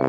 大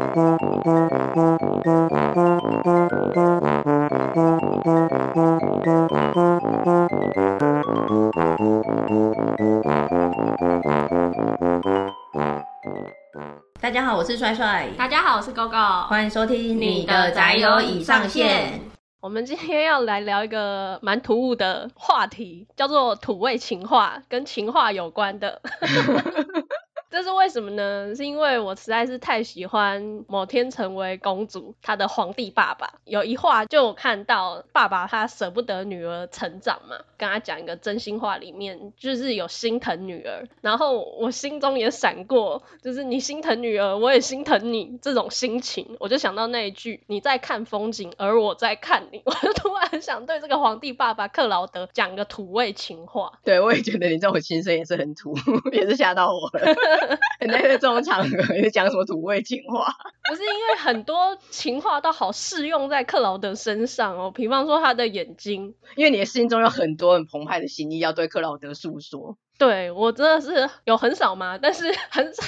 家好，我是帅帅。大家好，我是 GoGo。欢迎收听你的宅友已上线。我们今天要来聊一个蛮突兀的话题，叫做土味情话，跟情话有关的。这是为什么呢？是因为我实在是太喜欢某天成为公主，她的皇帝爸爸有一话就看到爸爸他舍不得女儿成长嘛，跟他讲一个真心话，里面就是有心疼女儿，然后我心中也闪过，就是你心疼女儿，我也心疼你这种心情，我就想到那一句你在看风景，而我在看你，我就突然想对这个皇帝爸爸克劳德讲个土味情话。对，我也觉得你这种心声也是很土，也是吓到我了。在这种场合，你 讲什么土味情话？不是因为很多情话都好适用在克劳德身上哦，比方说他的眼睛，因为你的心中有很多很澎湃的心意要对克劳德诉说。对，我真的是有很少吗，但是很少。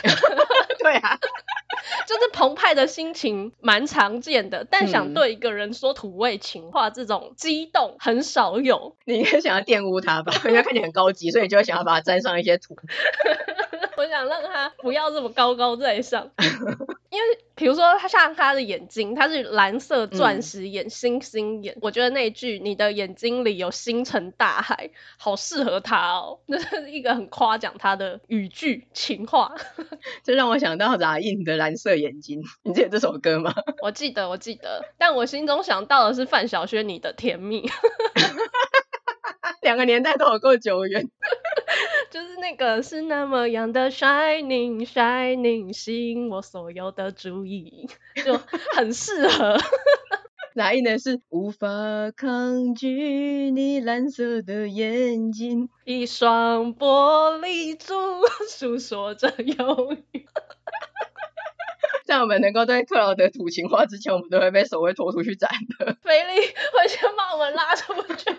对啊，就是澎湃的心情蛮常见的，但想对一个人说土味情话，这种激动很少有。你应该想要玷污他吧？因为看起来很高级，所以你就会想要把它沾上一些土。我想让他不要这么高高在上，因为比如说他像他的眼睛，他是蓝色钻石眼、嗯、星星眼，我觉得那句“你的眼睛里有星辰大海”好适合他哦，那是一个很夸奖他的语句情话。这让我想到 Rain 的蓝色眼睛，你记得这首歌吗？我记得，我记得，但我心中想到的是范晓萱《你的甜蜜》，两个年代都有够久远。就是那个是那么样的 shining shining，吸引我所有的注意，就很适合。哪一呢？是无法抗拒你蓝色的眼睛，一双玻璃珠诉说着忧郁。在我们能够对克劳德吐情话之前，我们都会被守卫拖出去斩的。菲利会先把我们拉出去。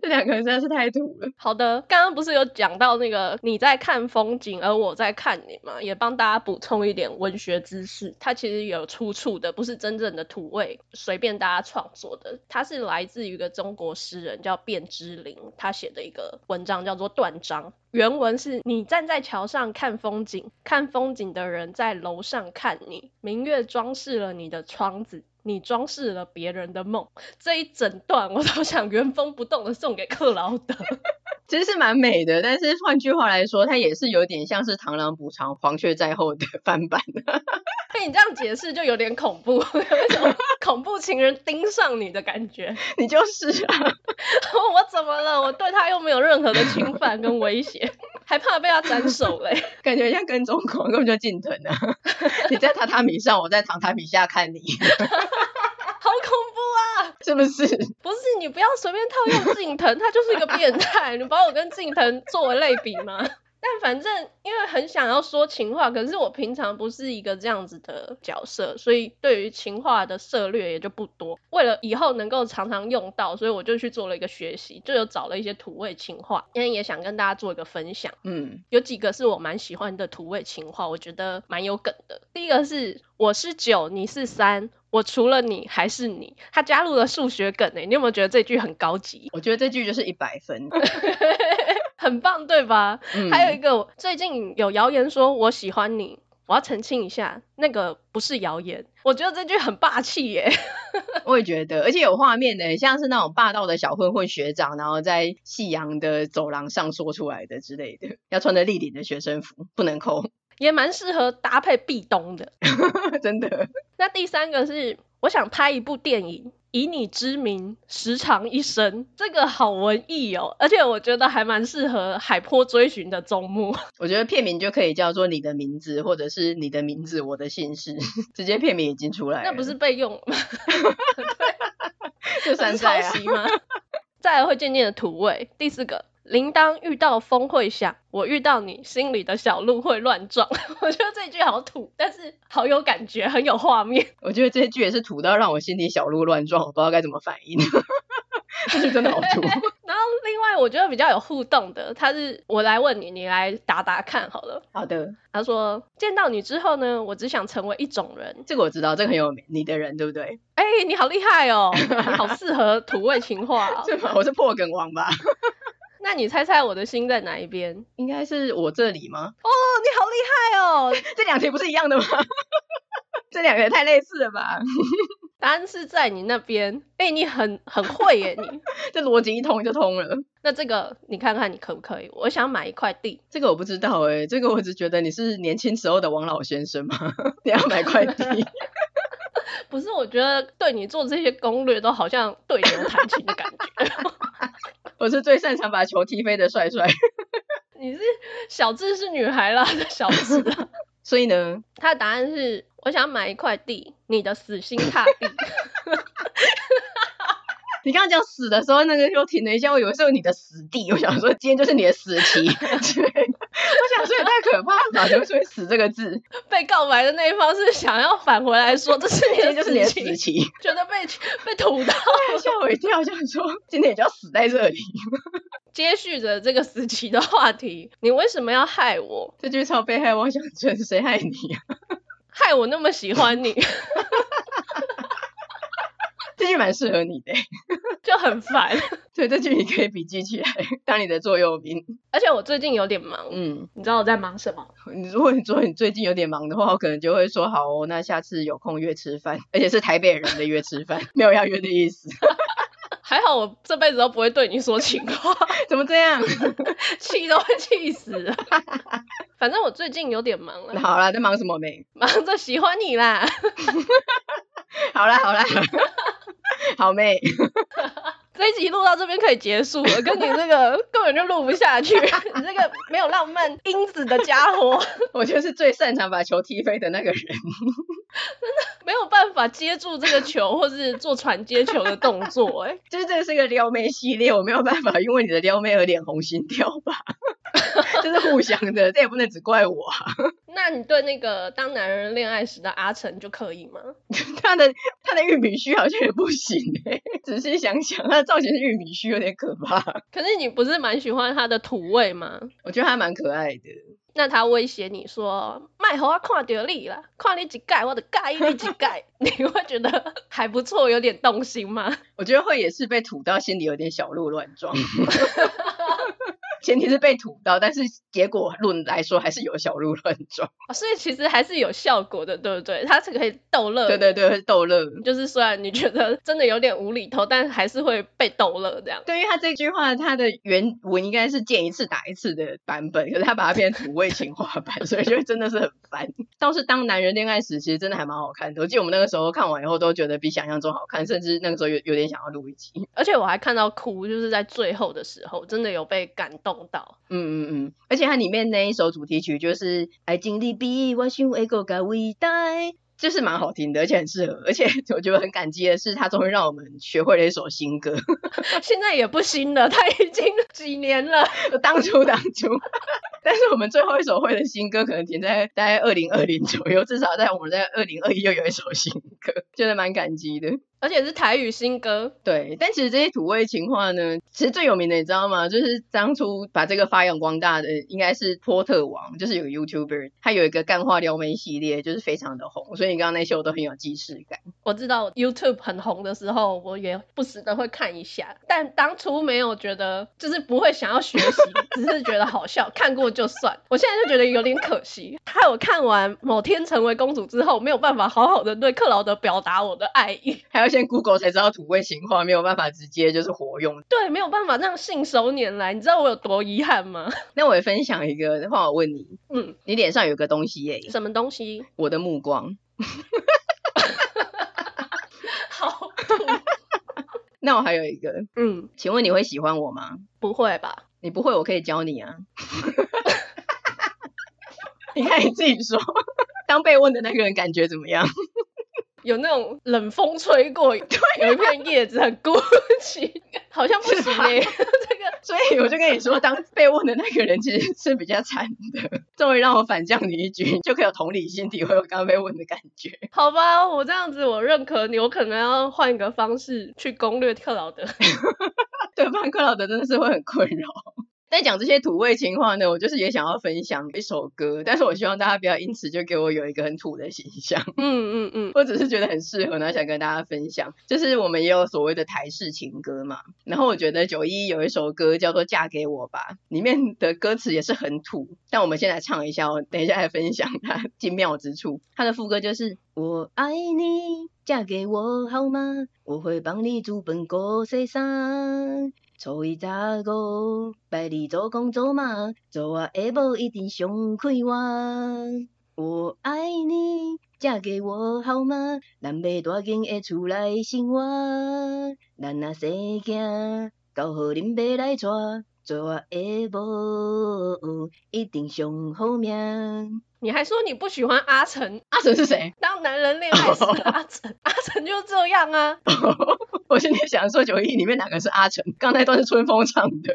这两个人实在是太土了。好的，刚刚不是有讲到那个你在看风景，而我在看你吗？也帮大家补充一点文学知识。它其实有出处的，不是真正的土味，随便大家创作的。它是来自于一个中国诗人叫卞之琳，他写的一个文章叫做《断章》。原文是你站在桥上看风景，看风景的人在楼上看你，明月装饰了你的窗子。你装饰了别人的梦，这一整段我都想原封不动的送给克劳德。其实是蛮美的，但是换句话来说，它也是有点像是螳螂捕蝉，黄雀在后的翻版。被你这样解释就有点恐怖，有一种恐怖情人盯上你的感觉。你就是啊，我怎么了？我对他又没有任何的侵犯跟威胁，还怕被他斩首嘞？感觉像跟踪狂，根本就进藤啊！你在榻榻米上，我在榻榻米下看你。好恐怖啊！是不是？不是，你不要随便套用近藤，他就是一个变态。你把我跟近藤作为类比吗？但反正因为很想要说情话，可是我平常不是一个这样子的角色，所以对于情话的涉略也就不多。为了以后能够常常用到，所以我就去做了一个学习，就有找了一些土味情话，今天也想跟大家做一个分享。嗯，有几个是我蛮喜欢的土味情话，我觉得蛮有梗的。第一个是我是九，你是三。我除了你还是你，他加入了数学梗诶，你有没有觉得这句很高级？我觉得这句就是一百分，很棒，对吧？嗯、还有一个，最近有谣言说我喜欢你，我要澄清一下，那个不是谣言。我觉得这句很霸气耶，我也觉得，而且有画面的，像是那种霸道的小混混学长，然后在夕阳的走廊上说出来的之类的，要穿着立领的学生服，不能抠。也蛮适合搭配壁咚的，真的。那第三个是，我想拍一部电影，以你之名，时常一生。这个好文艺哦，而且我觉得还蛮适合海波追寻的终幕。我觉得片名就可以叫做你的名字，或者是你的名字，我的姓氏，直接片名已经出来了。那不是备用吗？就山寨啊。再来会渐渐的土味。第四个。铃铛遇到风会响，我遇到你，心里的小鹿会乱撞。我觉得这句好土，但是好有感觉，很有画面。我觉得这句也是土到让我心里小鹿乱撞，我不知道该怎么反应。这句真的好土。然后另外我觉得比较有互动的，他是我来问你，你来答答看好了。好的。他说见到你之后呢，我只想成为一种人。这个我知道，这个很有名，你的人对不对？哎，你好厉害哦，你好适合土味情话哦。是吗？我是破梗王吧？那你猜猜我的心在哪一边？应该是我这里吗？哦，你好厉害哦！这两题不是一样的吗？这两个也太类似了吧？答案是在你那边。哎，你很很会耶，你 这逻辑一通就通了。那这个你看看你可不可以？我想买一块地。这个我不知道哎，这个我只觉得你是年轻时候的王老先生吗？你要买块地？不是，我觉得对你做这些攻略都好像对牛弹琴的感觉。我是最擅长把球踢飞的帅帅。你是小智是女孩啦 小智啊。所以呢，他的答案是我想买一块地，你的死心塌地。你刚刚讲死的时候，那个又停了一下，我以为是你的死地，我想说今天就是你的死期。对，我想说也太可怕了吧，怎么会死这个字？被告白的那一方是想要返回来说这是你的 就是你的死期，觉得被被捅到，吓我一跳，想说今天也就要死在这里。接续着这个死期的话题，你为什么要害我？这句超被害妄想症，谁害你啊？害我那么喜欢你。这句蛮适合你的，就很烦。所以这句你可以笔记起来，当你的座右铭。而且我最近有点忙，嗯，你知道我在忙什么？你如果你说你最近有点忙的话，我可能就会说好哦，那下次有空约吃饭，而且是台北人的约吃饭，没有要约的意思。还好我这辈子都不会对你说情话，怎么这样？气都会气死了。反正我最近有点忙了。好啦，在忙什么没？忙着喜欢你啦。好 啦好啦，好 妹，这一集录到这边可以结束了，跟你这个根本就录不下去，你这个没有浪漫因子的家伙，我就是最擅长把球踢飞的那个人，真的没有办法接住这个球，或是做传接球的动作，哎，就是这个是一个撩妹系列，我没有办法因为你的撩妹而脸红心跳吧。这是互相的，这也不能只怪我啊。那你对那个当男人恋爱时的阿成就可以吗？他的他的玉米须好像也不行哎。仔细想想，他的造型是玉米须，有点可怕。可是你不是蛮喜欢他的土味吗？我觉得他蛮可爱的。那他威胁你说，卖猴啊看到你了，看你几盖，我的盖你几盖，你会觉得还不错，有点动心吗？我觉得会也是被吐到心里有点小鹿乱撞。前提是被吐到，但是结果论来说还是有小鹿乱撞，所以其实还是有效果的，对不对？它是可以逗乐，对对对，逗乐。就是虽然你觉得真的有点无厘头，但还是会被逗乐这样。对于他这句话，他的原文应该是见一次打一次的版本，可是他把它变成土味情话版，所以就真的是很烦。倒是当男人恋爱时，其实真的还蛮好看的。我记得我们那个时候看完以后都觉得比想象中好看，甚至那个时候有有点想要录一集。而且我还看到哭，就是在最后的时候，真的有被感动。动到，嗯嗯嗯，而且它里面那一首主题曲就是爱情里比我想的更加伟大，就是蛮好听的，而且很适合，而且 我觉得很感激的是，他终于让我们学会了一首新歌，现在也不新了，他已经 几年了，当初当初，但是我们最后一首会的新歌可能停在大概二零二零左右，至少在我们在二零二一又有一首新歌，觉得蛮感激的。而且是台语新歌，对。但其实这些土味情话呢，其实最有名的你知道吗？就是当初把这个发扬光大的，应该是波特王，就是有个 YouTuber，他有一个干话撩妹系列，就是非常的红。所以你刚刚那些我都很有既视感。我知道 YouTube 很红的时候，我也不时的会看一下，但当初没有觉得，就是不会想要学习，只是觉得好笑，看过就算。我现在就觉得有点可惜，害我看完某天成为公主之后，没有办法好好的对克劳德表达我的爱意，还有。先 Google 才知道土味情话，没有办法直接就是活用。对，没有办法这样信手拈来。你知道我有多遗憾吗？那我也分享一个话，我问你，嗯，你脸上有个东西耶？什么东西？我的目光。好土。那我还有一个，嗯，请问你会喜欢我吗？不会吧？你不会，我可以教你啊。你看你自己说，当被问的那个人感觉怎么样？有那种冷风吹过，对，有一片叶子很孤寂，好像不行哎、欸。这个 所以我就跟你说，当被问的那个人其实是比较惨的，终于让我反将你一军，就可以有同理心体会我刚刚被问的感觉。好吧，我这样子我认可你，我可能要换一个方式去攻略克劳德。对，不然克劳德真的是会很困扰。在讲这些土味情话呢，我就是也想要分享一首歌，但是我希望大家不要因此就给我有一个很土的形象。嗯嗯嗯，我只是觉得很适合，然后想跟大家分享。就是我们也有所谓的台式情歌嘛，然后我觉得九一有一首歌叫做《嫁给我吧》，里面的歌词也是很土，但我们先来唱一下，我等一下来分享它 精妙之处。它的副歌就是：我爱你，嫁给我好吗？我会帮你煮本、锅洗衫。初一查五，拜二做工做嘛，做我下晡一定上快活。我爱你，嫁给我好吗？咱要大间的厝来生活，咱啊生囝，交予恁爸来带，做我下晡一定上好命。你还说你不喜欢阿成？阿成是谁？当男人恋爱时的阿成，阿成就这样啊。我现在想说九一里面哪个是阿成？刚才都是春风唱的。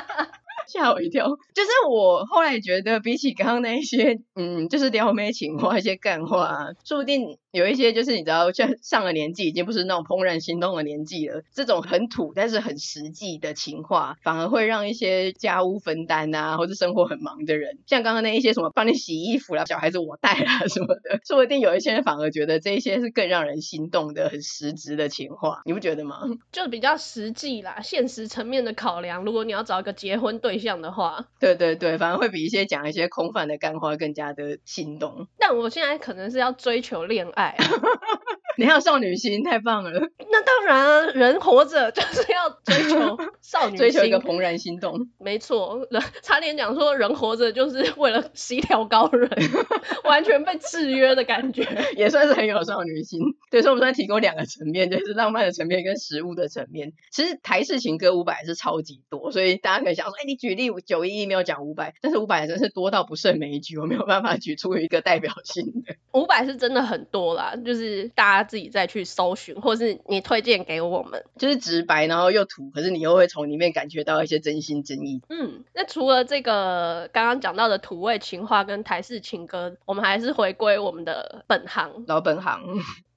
吓我一跳，就是我后来觉得比起刚刚那一些，嗯，就是撩妹情话一些干话，说不定有一些就是你知道，像上了年纪已经不是那种怦然心动的年纪了，这种很土但是很实际的情话，反而会让一些家务分担啊，或者生活很忙的人，像刚刚那一些什么帮你洗衣服啦、小孩子我带啦什么的，说不定有一些人反而觉得这一些是更让人心动的、很实质的情话，你不觉得吗？就比较实际啦，现实层面的考量，如果你要找一个结婚对象的话，对对对，反而会比一些讲一些空泛的干话更加的心动。但我现在可能是要追求恋爱啊。你还有少女心，太棒了。那当然啊，人活着就是要追求少女心，追求一个怦然心动。没错，人差点讲说人活着就是为了是一条高人，完全被制约的感觉，也算是很有少女心。对，所以我们算提供两个层面，就是浪漫的层面跟食物的层面。其实台式情歌五百是超级多，所以大家可以想说，哎，你举例九一一没有讲五百，但是五百真是多到不胜枚举，我没有办法举出一个代表性的。五百是真的很多啦，就是大家。自己再去搜寻，或是你推荐给我们，就是直白，然后又土，可是你又会从里面感觉到一些真心真意。嗯，那除了这个刚刚讲到的土味情话跟台式情歌，我们还是回归我们的本行，老本行。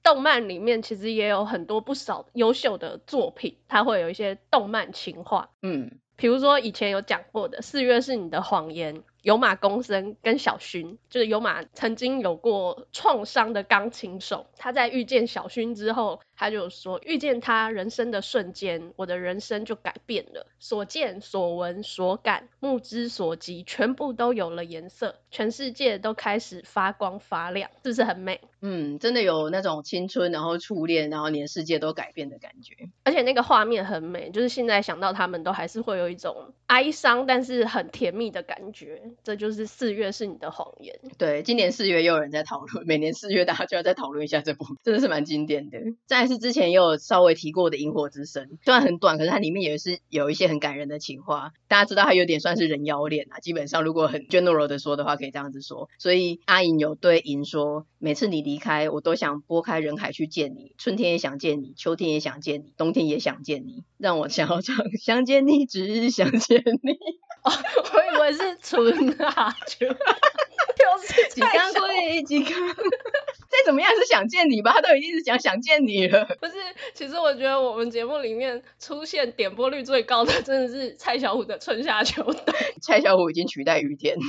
动漫里面其实也有很多不少优秀的作品，它会有一些动漫情话。嗯，比如说以前有讲过的《四月是你的谎言》。有马公生跟小薰，就是有马曾经有过创伤的钢琴手，他在遇见小薰之后，他就说遇见他人生的瞬间，我的人生就改变了，所见所闻所感，目之所及，全部都有了颜色，全世界都开始发光发亮，是不是很美？嗯，真的有那种青春，然后初恋，然后连世界都改变的感觉，而且那个画面很美，就是现在想到他们都还是会有一种哀伤，但是很甜蜜的感觉。这就是四月是你的谎言。对，今年四月又有人在讨论，每年四月大家就要再讨论一下这部，真的是蛮经典的。再是之前也有稍微提过的《萤火之声》，虽然很短，可是它里面也是有一些很感人的情话。大家知道它有点算是人妖恋啊，基本上如果很 general 的说的话，可以这样子说。所以阿银有对银说，每次你离开，我都想拨开人海去见你，春天也想见你，秋天也想见你，冬天也想见你，让我想要 唱想见你，只想见你。哦，我以为是春夏秋，又 是几刚归几刚，再怎么样是想见你吧？他都已经是讲想见你了。不是，其实我觉得我们节目里面出现点播率最高的，真的是蔡小虎的春夏秋冬。蔡小虎已经取代雨天。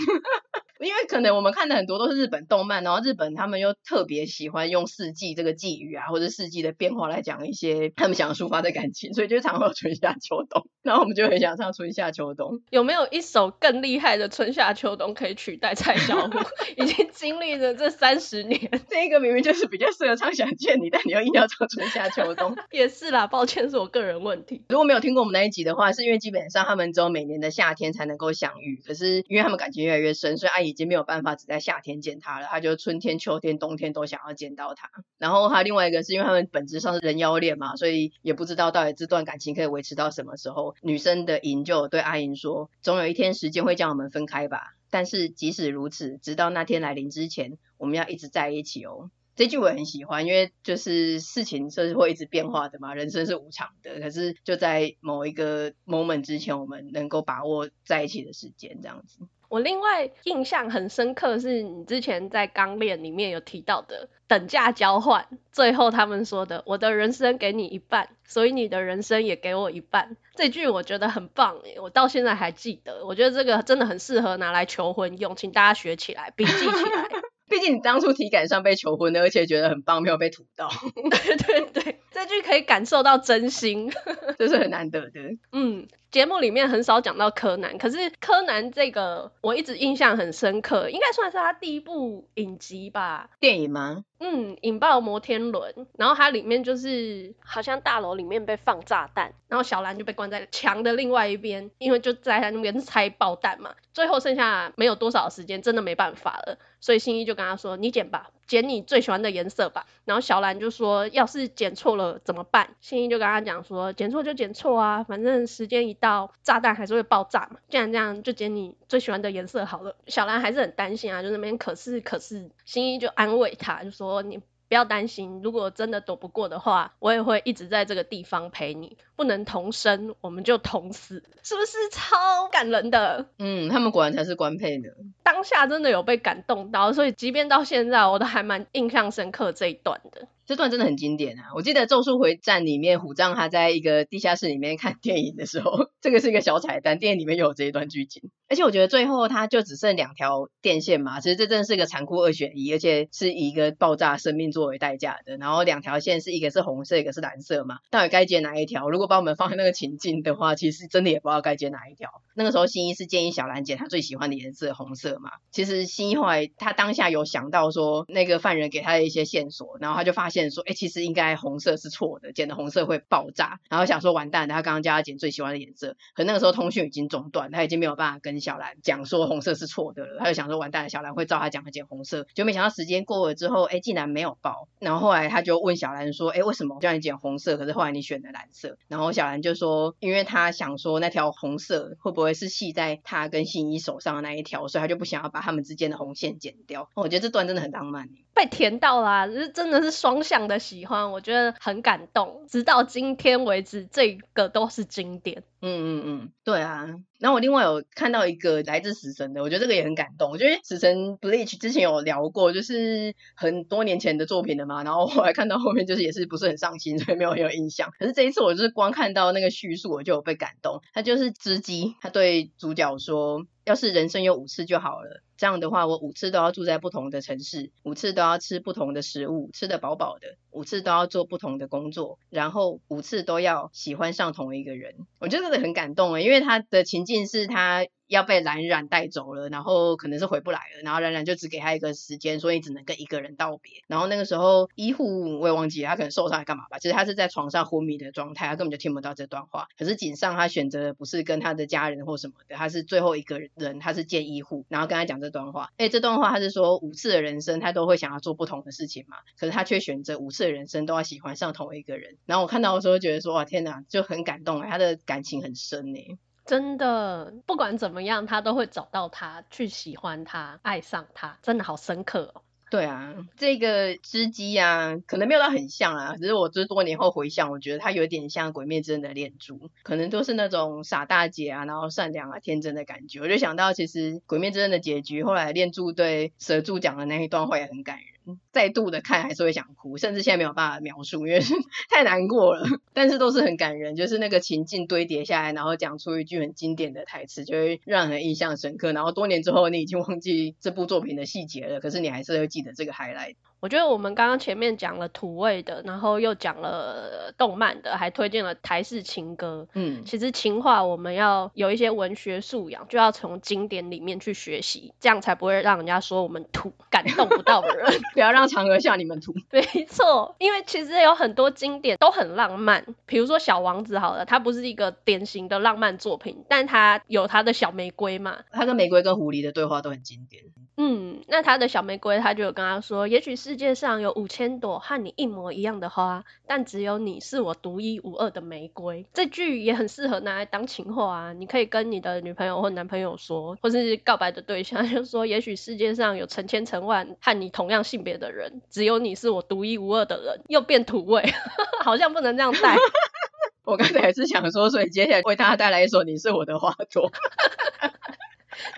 因为可能我们看的很多都是日本动漫，然后日本他们又特别喜欢用四季这个季语啊，或者四季的变化来讲一些他们想要抒发的感情，所以就常会有春夏秋冬，然后我们就很想唱春夏秋冬。有没有一首更厉害的春夏秋冬可以取代蔡小虎？已经经历了这三十年，这一个明明就是比较适合唱想见你，但你又硬要唱春夏秋冬。也是啦，抱歉是我个人问题。如果没有听过我们那一集的话，是因为基本上他们只有每年的夏天才能够相遇，可是因为他们感情越来越深，所以阿姨已经没有办法只在夏天见他了，他就春天、秋天、冬天都想要见到他。然后他另外一个是因为他们本质上是人妖恋嘛，所以也不知道到底这段感情可以维持到什么时候。女生的银就对阿银说：“总有一天时间会将我们分开吧，但是即使如此，直到那天来临之前，我们要一直在一起哦。”这句我很喜欢，因为就是事情就是会一直变化的嘛，人生是无常的。可是就在某一个 moment 之前，我们能够把握在一起的时间，这样子。我另外印象很深刻，是你之前在《钢炼》里面有提到的等价交换，最后他们说的“我的人生给你一半，所以你的人生也给我一半”，这句我觉得很棒耶，我到现在还记得。我觉得这个真的很适合拿来求婚用，请大家学起来，笔记起来。毕竟你当初体感上被求婚的，而且觉得很棒，没有被吐到。对对对，这句可以感受到真心，这是很难得的。嗯。节目里面很少讲到柯南，可是柯南这个我一直印象很深刻，应该算是他第一部影集吧？电影吗？嗯，引爆摩天轮，然后它里面就是好像大楼里面被放炸弹，然后小兰就被关在墙的另外一边，因为就在他那边拆爆弹嘛，最后剩下没有多少时间，真的没办法了，所以新一就跟他说：“你剪吧，剪你最喜欢的颜色吧。”然后小兰就说：“要是剪错了怎么办？”新一就跟他讲说：“剪错就剪错啊，反正时间一到，炸弹还是会爆炸嘛，既然这样就剪你最喜欢的颜色好了。”小兰还是很担心啊，就那边可是可是，新一就安慰他，就说：“你。”不要担心，如果真的躲不过的话，我也会一直在这个地方陪你。不能同生，我们就同死，是不是超感人的？嗯，他们果然才是官配呢。当下真的有被感动到，所以即便到现在，我都还蛮印象深刻这一段的。这段真的很经典啊！我记得《咒术回战》里面虎杖他在一个地下室里面看电影的时候，这个是一个小彩蛋，电影里面有这一段剧情。而且我觉得最后他就只剩两条电线嘛，其实这真的是一个残酷二选一，而且是以一个爆炸生命作为代价的。然后两条线是一个是红色，一个是蓝色嘛，到底该接哪一条？如果把我们放在那个情境的话，其实真的也不知道该接哪一条。那个时候新一是建议小兰捡她最喜欢的颜色红色嘛，其实新一后来他当下有想到说那个犯人给他的一些线索，然后他就发现说，哎，其实应该红色是错的，剪的红色会爆炸。然后想说完蛋，他刚刚叫他剪最喜欢的颜色，可那个时候通讯已经中断，他已经没有办法跟小兰讲说红色是错的了。他就想说完蛋了，小兰会照他讲的剪红色，就没想到时间过了之后，哎，竟然没有爆。然后后来他就问小兰说，哎，为什么叫你剪红色？可是后来你选的蓝色？然后小兰就说，因为他想说那条红色会不会是系在他跟新一手上的那一条，所以他就不想要把他们之间的红线剪掉。我觉得这段真的很浪漫。被甜到啦，啊，这真的是双向的喜欢，我觉得很感动。直到今天为止，这个都是经典。嗯嗯嗯，对啊。然后我另外有看到一个来自死神的，我觉得这个也很感动。我觉得死神 Bleach 之前有聊过，就是很多年前的作品了嘛。然后后来看到后面就是也是不是很上心，所以没有很有印象。可是这一次我就是光看到那个叙述，我就有被感动。他就是织姬，他对主角说。要是人生有五次就好了，这样的话，我五次都要住在不同的城市，五次都要吃不同的食物，吃得饱饱的，五次都要做不同的工作，然后五次都要喜欢上同一个人。我觉得这个很感动啊，因为他的情境是他。要被冉冉带走了，然后可能是回不来了，然后冉冉就只给他一个时间，所以只能跟一个人道别。然后那个时候医护我也忘记了，他可能受伤还干嘛吧？其实他是在床上昏迷的状态，他根本就听不到这段话。可是井上他选择的不是跟他的家人或什么的，他是最后一个人，他是见医护，然后跟他讲这段话。哎，这段话他是说五次的人生他都会想要做不同的事情嘛，可是他却选择五次的人生都要喜欢上同一个人。然后我看到的时候觉得说哇天哪，就很感动哎，他的感情很深哎。真的，不管怎么样，他都会找到他，去喜欢他，爱上他，真的好深刻哦。对啊，这个织姬啊，可能没有到很像啊，只是我这多年后回想，我觉得他有点像《鬼灭之刃》的恋珠，可能都是那种傻大姐啊，然后善良啊、天真的感觉。我就想到，其实《鬼灭之刃》的结局，后来恋珠对蛇柱讲的那一段话也很感人。再度的看还是会想哭，甚至现在没有办法描述，因为 太难过了。但是都是很感人，就是那个情境堆叠下来，然后讲出一句很经典的台词，就会让人印象深刻。然后多年之后，你已经忘记这部作品的细节了，可是你还是会记得这个海来。我觉得我们刚刚前面讲了土味的，然后又讲了动漫的，还推荐了台式情歌。嗯，其实情话我们要有一些文学素养，就要从经典里面去学习，这样才不会让人家说我们土，感动不到的人。不要让嫦娥笑你们土。没错，因为其实有很多经典都很浪漫，比如说小王子好了，它不是一个典型的浪漫作品，但它有它的小玫瑰嘛。它跟玫瑰跟狐狸的对话都很经典。嗯，那他的小玫瑰，他就有跟他说，也许世界上有五千朵和你一模一样的花，但只有你是我独一无二的玫瑰。这句也很适合拿来当情话啊，你可以跟你的女朋友或男朋友说，或是告白的对象，就说，也许世界上有成千成万和你同样性别的人，只有你是我独一无二的人。又变土味，好像不能这样带。我刚才也是想说，所以接下来为大家带来一首《你是我的花朵》。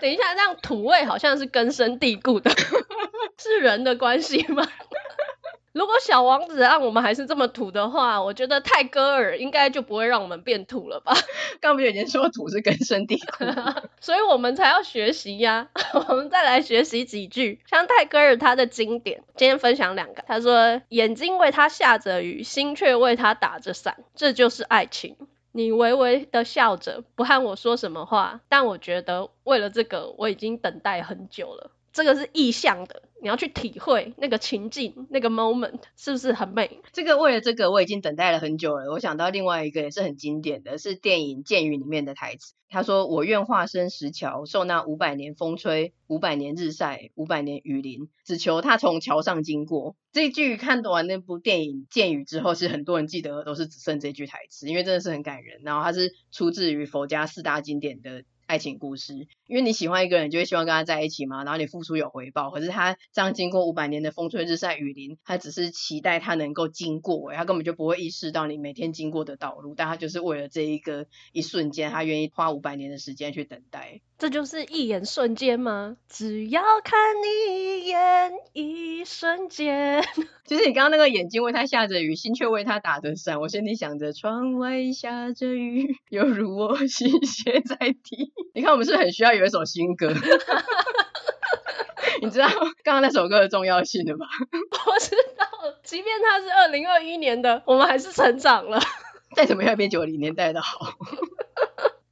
等一下，这样土味好像是根深蒂固的，是人的关系吗？如果小王子让我们还是这么土的话，我觉得泰戈尔应该就不会让我们变土了吧？刚不是已经说土是根深蒂固，所以我们才要学习呀。我们再来学习几句，像泰戈尔他的经典，今天分享两个。他说：“眼睛为他下着雨，心却为他打着伞，这就是爱情。你微微的笑着，不和我说什么话，但我觉得为了这个，我已经等待很久了。”这个是意向的，你要去体会那个情境，那个 moment 是不是很美？这个为了这个我已经等待了很久了。我想到另外一个也是很经典的，是电影《剑雨》里面的台词。他说：“我愿化身石桥，受那五百年风吹，五百年日晒，五百年雨淋，只求他从桥上经过。”这句看懂完那部电影《剑雨》之后，是很多人记得的都是只剩这句台词，因为真的是很感人。然后它是出自于佛家四大经典的。爱情故事，因为你喜欢一个人，就会希望跟他在一起嘛。然后你付出有回报，可是他这样经过五百年的风吹日晒雨淋，他只是期待他能够经过，他根本就不会意识到你每天经过的道路，但他就是为了这一个一瞬间，他愿意花五百年的时间去等待。这就是一眼瞬间吗？只要看你一眼，一瞬间。其实你刚刚那个眼睛为他下着雨，心却为他打着伞。我心里想着，窗外下着雨，犹如我心血在滴。你看，我们是不是很需要有一首新歌？你知道刚刚那首歌的重要性的吗？我知道，即便它是二零二一年的，我们还是成长了。再怎么样，比九零年代的好。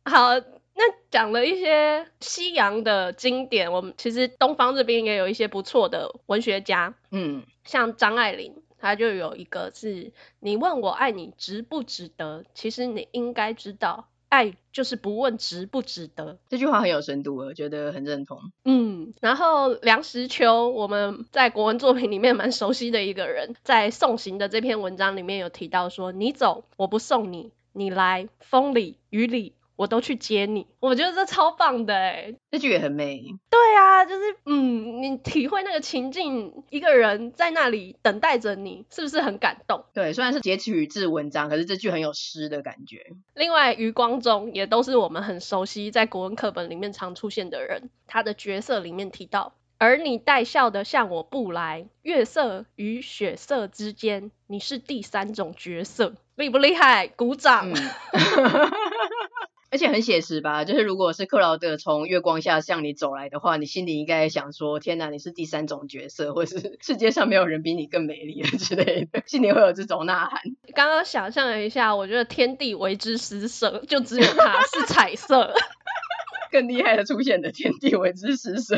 好。那讲了一些西洋的经典，我们其实东方这边也有一些不错的文学家，嗯，像张爱玲，她就有一个是“你问我爱你值不值得，其实你应该知道，爱就是不问值不值得”。这句话很有深度，我觉得很认同。嗯，然后梁实秋，我们在国文作品里面蛮熟悉的一个人，在《送行》的这篇文章里面有提到说：“你走，我不送你；你来，风里雨里。”我都去接你，我觉得这超棒的哎，这句也很美。对啊，就是嗯，你体会那个情境，一个人在那里等待着你，是不是很感动？对，虽然是截取自文章，可是这句很有诗的感觉。另外，余光中也都是我们很熟悉，在国文课本里面常出现的人，他的角色里面提到，而你带笑的向我步来，月色与雪色之间，你是第三种角色，厉不厉害？鼓掌。嗯 而且很写实吧，就是如果是克劳德从月光下向你走来的话，你心里应该想说：天哪，你是第三种角色，或是世界上没有人比你更美丽了之类的，心里会有这种呐喊。刚刚想象了一下，我觉得天地为之失色，就只有它是彩色。更厉害的出现的天地为之失色。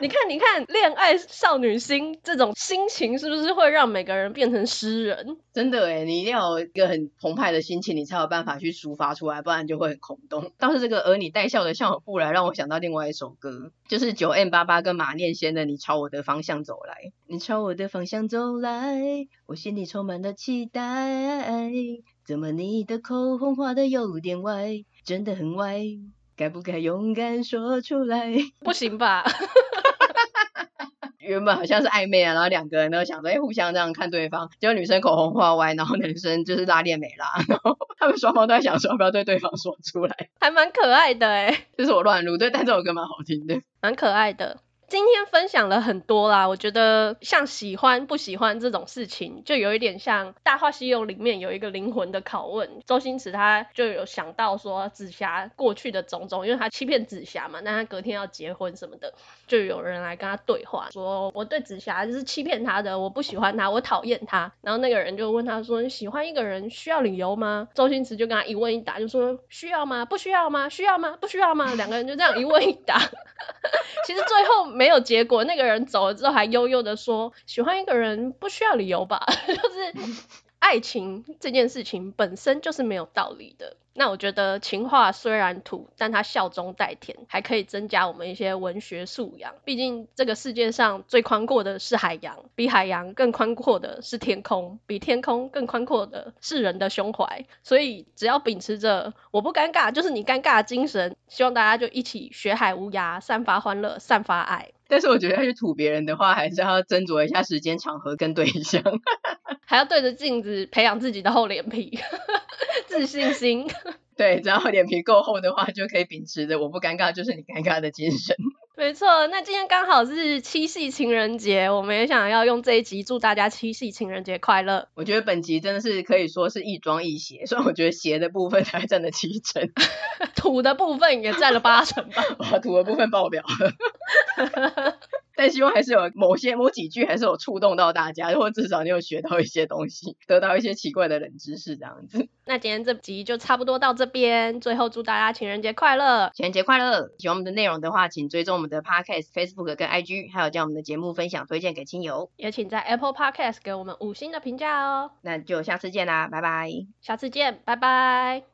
你看，你看，恋爱少女心这种心情，是不是会让每个人变成诗人？真的诶，你一定要有一个很澎湃的心情，你才有办法去抒发出来，不然就会很空洞。倒是这个，而你带笑的向我步来，让我想到另外一首歌，就是九 M 八八跟马念先的《你朝我的方向走来》。你朝我的方向走来，我心里充满了期待。怎么你的口红画的有点歪，真的很歪。该不该勇敢说出来？不行吧？原本好像是暧昧啊，然后两个人都想着，哎，互相这样看对方，结果女生口红画歪，然后男生就是拉链没拉，然后他们双方都在想说要不要对对方说出来，还蛮可爱的哎。这是我乱录，对，但这首歌蛮好听的，蛮可爱的。今天分享了很多啦，我觉得像喜欢不喜欢这种事情，就有一点像《大话西游》里面有一个灵魂的拷问。周星驰他就有想到说紫霞过去的种种，因为他欺骗紫霞嘛，那他隔天要结婚什么的，就有人来跟他对话，说我对紫霞就是欺骗他的，我不喜欢他，我讨厌他。然后那个人就问他说：“你喜欢一个人需要理由吗？”周星驰就跟他一问一答，就说：“需要吗？不需要吗？需要吗？不需要吗？”两个人就这样一问一答。其实最后没有结果，那个人走了之后还悠悠的说：“喜欢一个人不需要理由吧？” 就是爱情这件事情本身就是没有道理的。那我觉得情话虽然土，但它笑中带甜，还可以增加我们一些文学素养。毕竟这个世界上最宽阔的是海洋，比海洋更宽阔的是天空，比天空更宽阔的是人的胸怀。所以只要秉持着我不尴尬就是你尴尬的精神，希望大家就一起学海无涯，散发欢乐，散发爱。但是我觉得要去吐别人的话，还是要斟酌一下时间、场合跟对象，还要对着镜子培养自己的厚脸皮、自信心。对，只要脸皮够厚的话，就可以秉持着“我不尴尬就是你尴尬”的精神。没错，那今天刚好是七夕情人节，我们也想要用这一集祝大家七夕情人节快乐。我觉得本集真的是可以说是一庄一邪，虽然我觉得邪的部分才占了七成，土的部分也占了八成吧。把，土的部分爆表了。但希望还是有某些某几句还是有触动到大家，或至少你有学到一些东西，得到一些奇怪的冷知识这样子。那今天这集就差不多到这边，最后祝大家情人节快乐！情人节快乐！喜欢我们的内容的话，请追踪我们的 Podcast、Facebook 跟 IG，还有将我们的节目分享推荐给亲友，也请在 Apple Podcast 给我们五星的评价哦。那就下次见啦，拜拜！下次见，拜拜！